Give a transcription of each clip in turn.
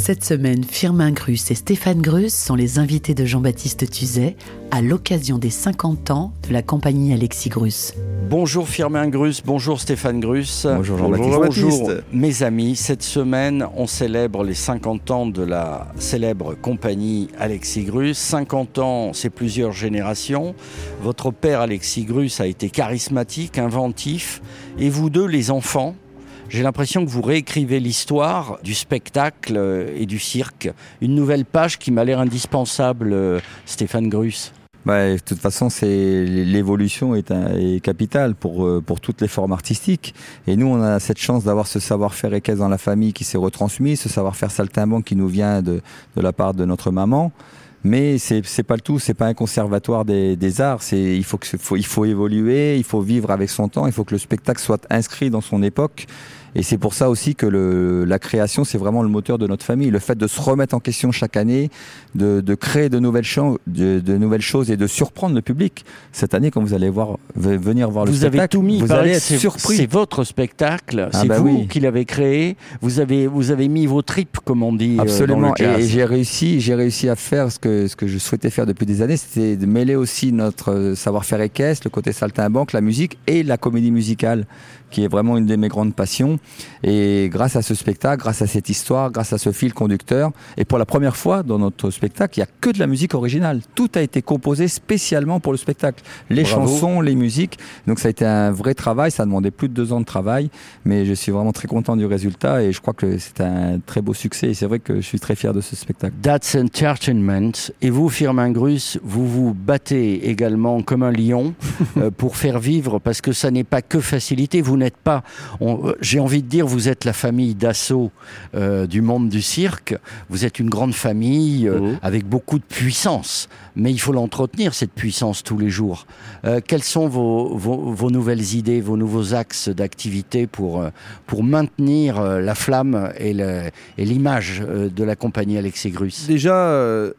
Cette semaine, Firmin Grus et Stéphane Grus sont les invités de Jean-Baptiste Tuzet à l'occasion des 50 ans de la compagnie Alexis Grus. Bonjour Firmin Grus, bonjour Stéphane Grus. Bonjour Jean-Baptiste. Bonjour mes amis. Cette semaine, on célèbre les 50 ans de la célèbre compagnie Alexis Grus. 50 ans, c'est plusieurs générations. Votre père Alexis Grus a été charismatique, inventif. Et vous deux, les enfants, j'ai l'impression que vous réécrivez l'histoire du spectacle euh, et du cirque. Une nouvelle page qui m'a l'air indispensable, euh, Stéphane Grus. Ouais, de toute façon, c'est l'évolution est, capitale pour euh, pour toutes les formes artistiques. Et nous, on a cette chance d'avoir ce savoir-faire équestre dans la famille qui s'est retransmis, ce savoir-faire saltimbanque qui nous vient de de la part de notre maman. Mais c'est c'est pas le tout, c'est pas un conservatoire des, des arts. C'est il faut que faut, il faut évoluer, il faut vivre avec son temps, il faut que le spectacle soit inscrit dans son époque. Et c'est pour ça aussi que le, la création, c'est vraiment le moteur de notre famille. Le fait de se remettre en question chaque année, de, de créer de nouvelles, de, de nouvelles choses et de surprendre le public. Cette année, quand vous allez voir, ve- venir voir le Vous avez spectacle, tout mis. vous allez être surpris. C'est votre spectacle. Ah c'est bah vous oui. qui l'avez créé. Vous avez, vous avez mis vos tripes, comme on dit. euh, Absolument. dans le jazz. et et j'ai réussi, j'ai réussi à faire ce que, ce que je souhaitais faire depuis des années, c'était de mêler aussi notre euh, savoir-faire équestre, le côté saltimbanque, la musique et la comédie musicale, qui est vraiment une de mes grandes passions. Et grâce à ce spectacle, grâce à cette histoire, grâce à ce fil conducteur, et pour la première fois dans notre spectacle, il n'y a que de la musique originale. Tout a été composé spécialement pour le spectacle. Les Bravo. chansons, les musiques. Donc ça a été un vrai travail, ça a demandé plus de deux ans de travail, mais je suis vraiment très content du résultat et je crois que c'est un très beau succès. Et c'est vrai que je suis très fier de ce spectacle. That's Entertainment. Et vous, Firmin Grus, vous vous battez également comme un lion euh, pour faire vivre, parce que ça n'est pas que facilité. Vous n'êtes pas, euh, j'ai envie de dire, vous êtes la famille d'assaut euh, du monde du cirque. Vous êtes une grande famille euh, Mhm. avec beaucoup de puissance. Mais il faut l'entretenir, cette puissance, tous les jours. Euh, quelles sont vos, vos, vos nouvelles idées, vos nouveaux axes d'activité pour, pour maintenir la flamme et l'image de la compagnie Alexis Grus? Déjà,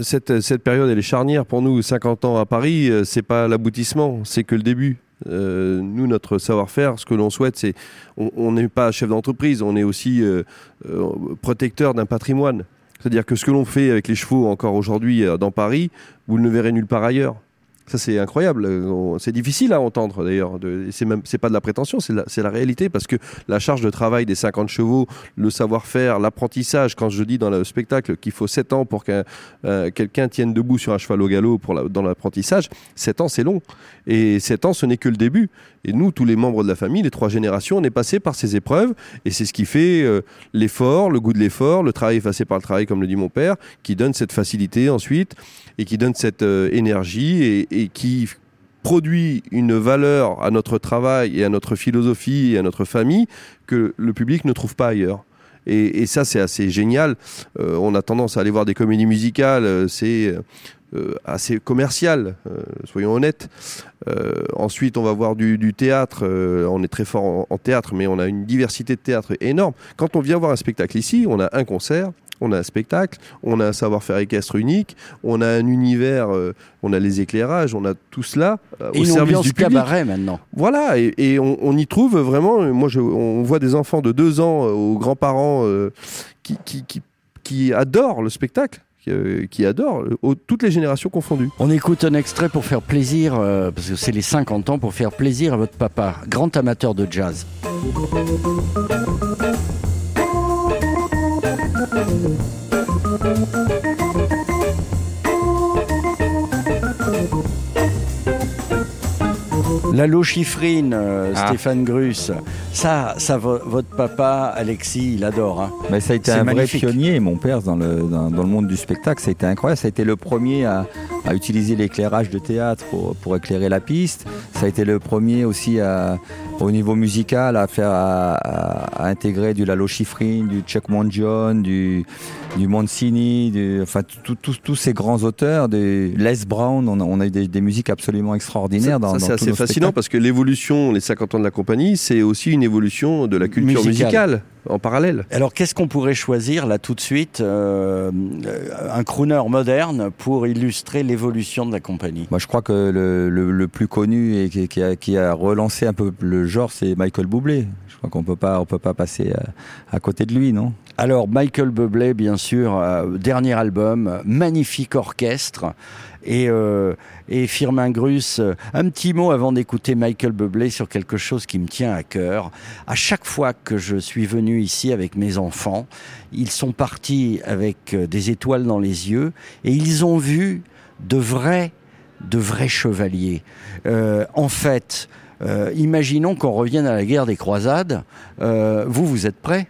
cette, cette période, elle est charnière pour nous. 50 ans à Paris, c'est pas l'aboutissement, c'est que le début. Euh, nous, notre savoir-faire, ce que l'on souhaite, c'est on n'est pas chef d'entreprise, on est aussi euh, euh, protecteur d'un patrimoine. C'est-à-dire que ce que l'on fait avec les chevaux encore aujourd'hui dans Paris, vous ne le verrez nulle part ailleurs. Ça, c'est incroyable. Euh, C'est difficile à entendre d'ailleurs. C'est même, pas de la prétention, c'est la, réalité parce que la charge de travail des 50 chevaux, le savoir-faire, l'apprentissage. Quand je dis dans le spectacle qu'il faut 7 ans pour qu'un euh, quelqu'un tienne debout sur un cheval au galop dans l'apprentissage, 7 ans c'est long. Et 7 ans ce n'est que le début. Et nous, tous les membres de la famille, les trois générations, on est passé par ces épreuves et c'est ce qui fait euh, l'effort, le goût de l'effort, le travail effacé par le travail, comme le dit mon père, qui donne cette facilité ensuite et qui donne cette euh, énergie et qui produit une valeur à notre travail et à notre philosophie et à notre famille que le public ne trouve pas ailleurs. Et, et ça, c'est assez génial. Euh, on a tendance à aller voir des comédies musicales, euh, c'est euh, assez commercial, soyons honnêtes. Ensuite, on va voir du, théâtre. on est très fort en théâtre, mais on a une diversité de théâtre énorme. Quand on vient voir un spectacle ici, on a un concert, on a un spectacle, on a un savoir-faire équestre unique, on a un univers, euh, on a les éclairages, on a tout cela euh, Et au une service ambiance du public. cabaret maintenant. Voilà, et, et on, on y trouve vraiment. euh, Moi, je, on voit des enfants de deux ans euh, aux grands-parents qui, qui, qui, qui adorent le spectacle, qui, aux- toutes les générations confondues. On écoute un extrait pour faire plaisir, euh, parce que c'est les 50 ans, pour faire plaisir à votre papa, grand amateur de jazz. La lochifrine, euh, Ah. Stéphane Grus, ça, ça vo- votre papa, Alexis, il adore. hein. Mais ça a été un vrai pionnier, mon père, dans le, dans, dans le monde du spectacle. Ça a été incroyable. Ça a été le premier à, à utiliser l'éclairage de théâtre pour, pour, éclairer la piste. Ça a été le premier aussi à, au niveau musical à faire à, à, intégrer du Lalo Schifrin, du Chuck Mondion, du, du Mancini, du, enfin tous ces grands auteurs, des Les Brown, on a, on a eu des, des, musiques absolument extraordinaires. Ça, ça c'est assez fascinant parce que l'évolution, les 50 ans de la compagnie, c'est aussi une évolution de la culture musicale, musicale en parallèle. Alors qu'est-ce qu'on pourrait choisir là tout de suite euh, Un crooner moderne pour illustrer l'évolution de la compagnie? Moi je crois que le, le, le plus connu et qui, qui, a, qui, a, relancé un peu le genre c'est Michael Bublé. Crois qu'on peut pas on peut pas passer à, à côté de lui, non? Alors Michael Bublé bien sûr, euh, dernier album, magnifique orchestre. Et, euh, et Firmin Grus, un petit mot avant d'écouter Michael Bublé sur quelque chose qui me tient à cœur. À chaque fois que je suis venu ici avec mes enfants, ils sont partis avec des étoiles dans les yeux et ils ont vu de vrais, de vrais chevaliers. Euh, en fait, euh, imaginons qu'on revienne à la guerre des croisades. Euh, vous, vous êtes prêts?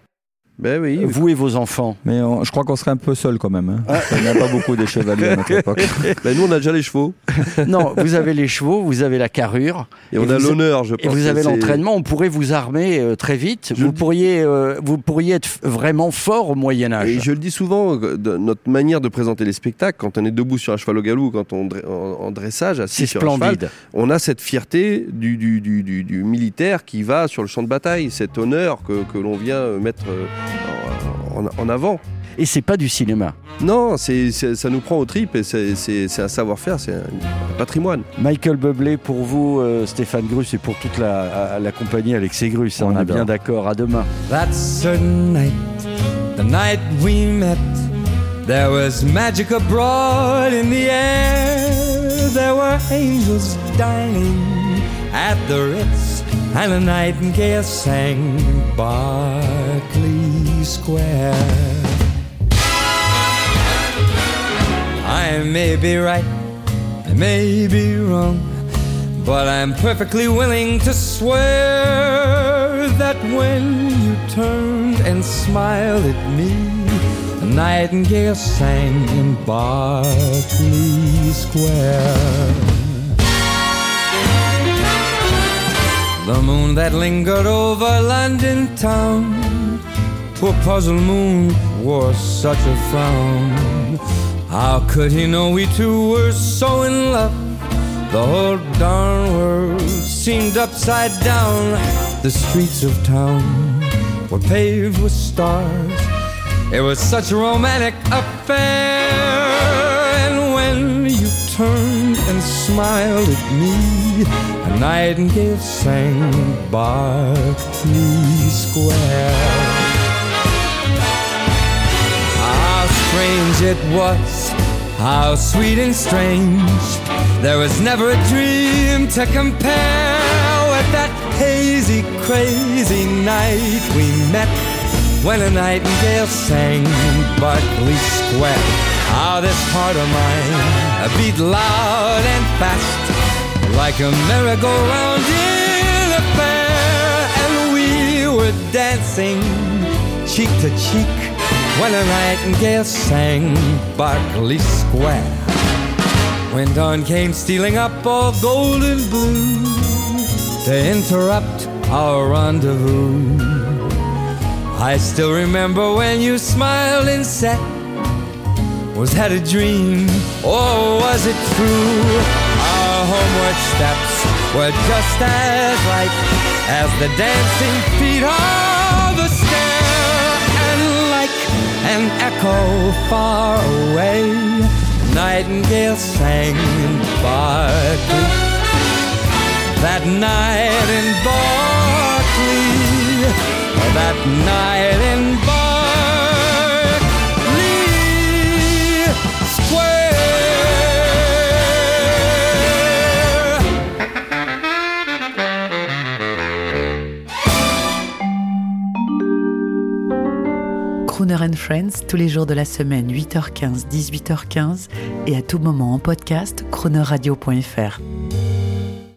Ben oui. Vous et vos enfants. Mais on, je crois qu'on serait un peu seul quand même. Hein. Ah. Il n'y a pas beaucoup de chevaliers à notre époque. Ben nous, on a déjà les chevaux. non, vous avez les chevaux, vous avez la carrure. Et, et on a l'honneur, je pense. Et vous avez l'entraînement. On pourrait vous armer euh, très vite. Je vous, pourriez, euh, vous pourriez être vraiment fort au Moyen-Âge. Et je le dis souvent, de notre manière de présenter les spectacles, quand on est debout sur un cheval au galop, quand on en, en dressage, assis sur splendide. un cheval, on a cette fierté du, du, du, du, militaire qui va sur le champ de bataille, cet honneur que, que l'on vient mettre en, en, en avant. Et c'est pas du cinéma. Non, c'est, ça nous prend aux tripes et c'est, un savoir-faire, c'est un, patrimoine. Michael Bublé pour vous, euh, Stéphane Grus et pour toute la, la compagnie Alexis Grus. On, on est bien d'accord. À demain. That certain night, the night we met, there was magic abroad in the air. There were angels dining at the Ritz, and a nightingale sang Berkeley Square. I may be right, I may be wrong, but I'm perfectly willing to swear that when you turned and smiled at me, a nightingale sang in Berkeley Square. The moon that lingered over London town, poor puzzled moon wore such a frown. How could he know we two were so in love? The whole darn world seemed upside down. The streets of town were paved with stars. It was such a romantic affair. And when you turned and smiled at me, a nightingale sang Berkeley Square. Strange it was, how sweet and strange. There was never a dream to compare with that hazy, crazy night we met when a nightingale sang in Berkeley Square. How this heart of mine beat loud and fast like a merry-go-round in a fair, and we were dancing cheek to cheek when a nightingale sang Berkeley Square. When dawn came stealing up all golden blue to interrupt our rendezvous. I still remember when you smiled and said, Was that a dream or was it true? Our homeward steps were just as light as the dancing feet of an echo far away. Nightingale sang in Berkeley. That night in Berkeley. That night in Friends tous les jours de la semaine 8h15 18h15 et à tout moment en podcast croonerradio.fr.